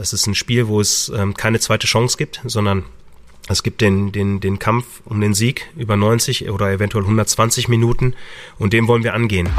Es ist ein Spiel, wo es ähm, keine zweite Chance gibt, sondern es gibt den, den, den Kampf um den Sieg über 90 oder eventuell 120 Minuten und dem wollen wir angehen.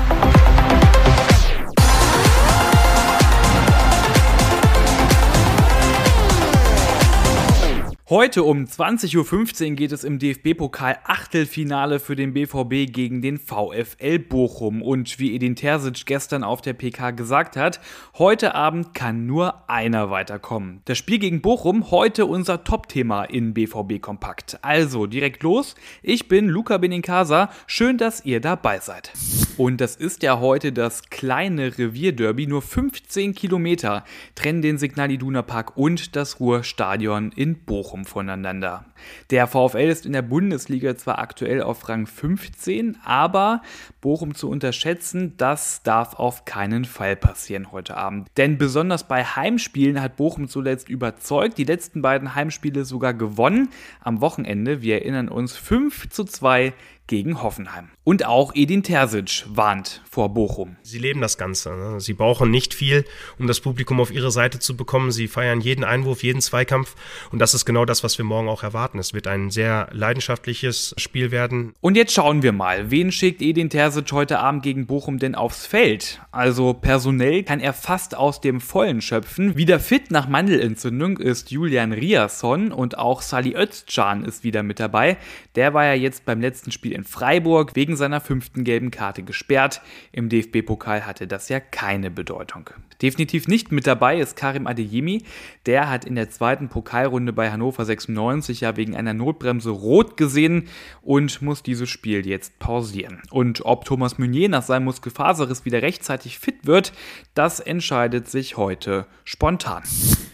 Heute um 20.15 Uhr geht es im DFB-Pokal Achtelfinale für den BVB gegen den VfL Bochum. Und wie Edin Terzic gestern auf der PK gesagt hat, heute Abend kann nur einer weiterkommen. Das Spiel gegen Bochum, heute unser Top-Thema in BVB Kompakt. Also direkt los. Ich bin Luca Benincasa. Schön, dass ihr dabei seid. Und das ist ja heute das kleine Revierderby. Nur 15 Kilometer trennen den Signal Iduna Park und das Ruhrstadion in Bochum voneinander. Der VfL ist in der Bundesliga zwar aktuell auf Rang 15, aber Bochum zu unterschätzen, das darf auf keinen Fall passieren heute Abend. Denn besonders bei Heimspielen hat Bochum zuletzt überzeugt, die letzten beiden Heimspiele sogar gewonnen. Am Wochenende, wir erinnern uns, 5 zu 2 gegen Hoffenheim. Und auch Edin Terzic warnt vor Bochum. Sie leben das Ganze. Ne? Sie brauchen nicht viel, um das Publikum auf ihre Seite zu bekommen. Sie feiern jeden Einwurf, jeden Zweikampf. Und das ist genau das, was wir morgen auch erwarten. Es wird ein sehr leidenschaftliches Spiel werden. Und jetzt schauen wir mal, wen schickt Edin Terzic heute Abend gegen Bochum denn aufs Feld? Also personell kann er fast aus dem Vollen schöpfen. Wieder fit nach Mandelentzündung ist Julian Riasson und auch Sali Özcan ist wieder mit dabei. Der war ja jetzt beim letzten Spiel in in Freiburg wegen seiner fünften gelben Karte gesperrt. Im DFB-Pokal hatte das ja keine Bedeutung. Definitiv nicht mit dabei ist Karim Adeyemi. Der hat in der zweiten Pokalrunde bei Hannover 96 ja wegen einer Notbremse rot gesehen und muss dieses Spiel jetzt pausieren. Und ob Thomas Meunier nach seinem Muskelfaserriss wieder rechtzeitig fit wird, das entscheidet sich heute spontan.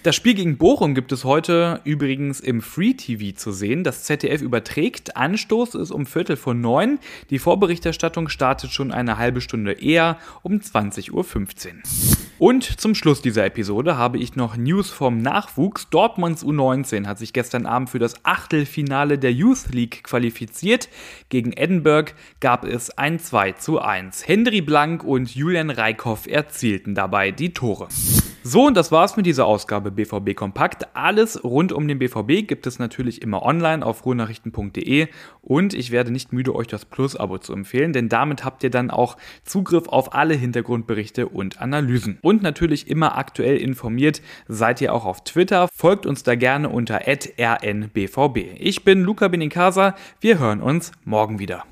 Das Spiel gegen Bochum gibt es heute übrigens im Free TV zu sehen. Das ZDF überträgt. Anstoß ist um Viertel vor neun. Die Vorberichterstattung startet schon eine halbe Stunde eher um 20.15 Uhr. Und zum Schluss dieser Episode habe ich noch News vom Nachwuchs. Dortmunds U19 hat sich gestern Abend für das Achtelfinale der Youth League qualifiziert. Gegen Edinburgh gab es ein 2 zu 1. Henry Blank und Julian Reikhoff erzielten dabei die Tore. So, und das war's mit dieser Ausgabe BVB Kompakt. Alles rund um den BVB gibt es natürlich immer online auf ruhrnachrichten.de und ich werde nicht müde, euch das Plus-Abo zu empfehlen, denn damit habt ihr dann auch Zugriff auf alle Hintergrundberichte und Analysen. Und natürlich immer aktuell informiert seid ihr auch auf Twitter. Folgt uns da gerne unter rnbvb. Ich bin Luca Benincasa. Wir hören uns morgen wieder.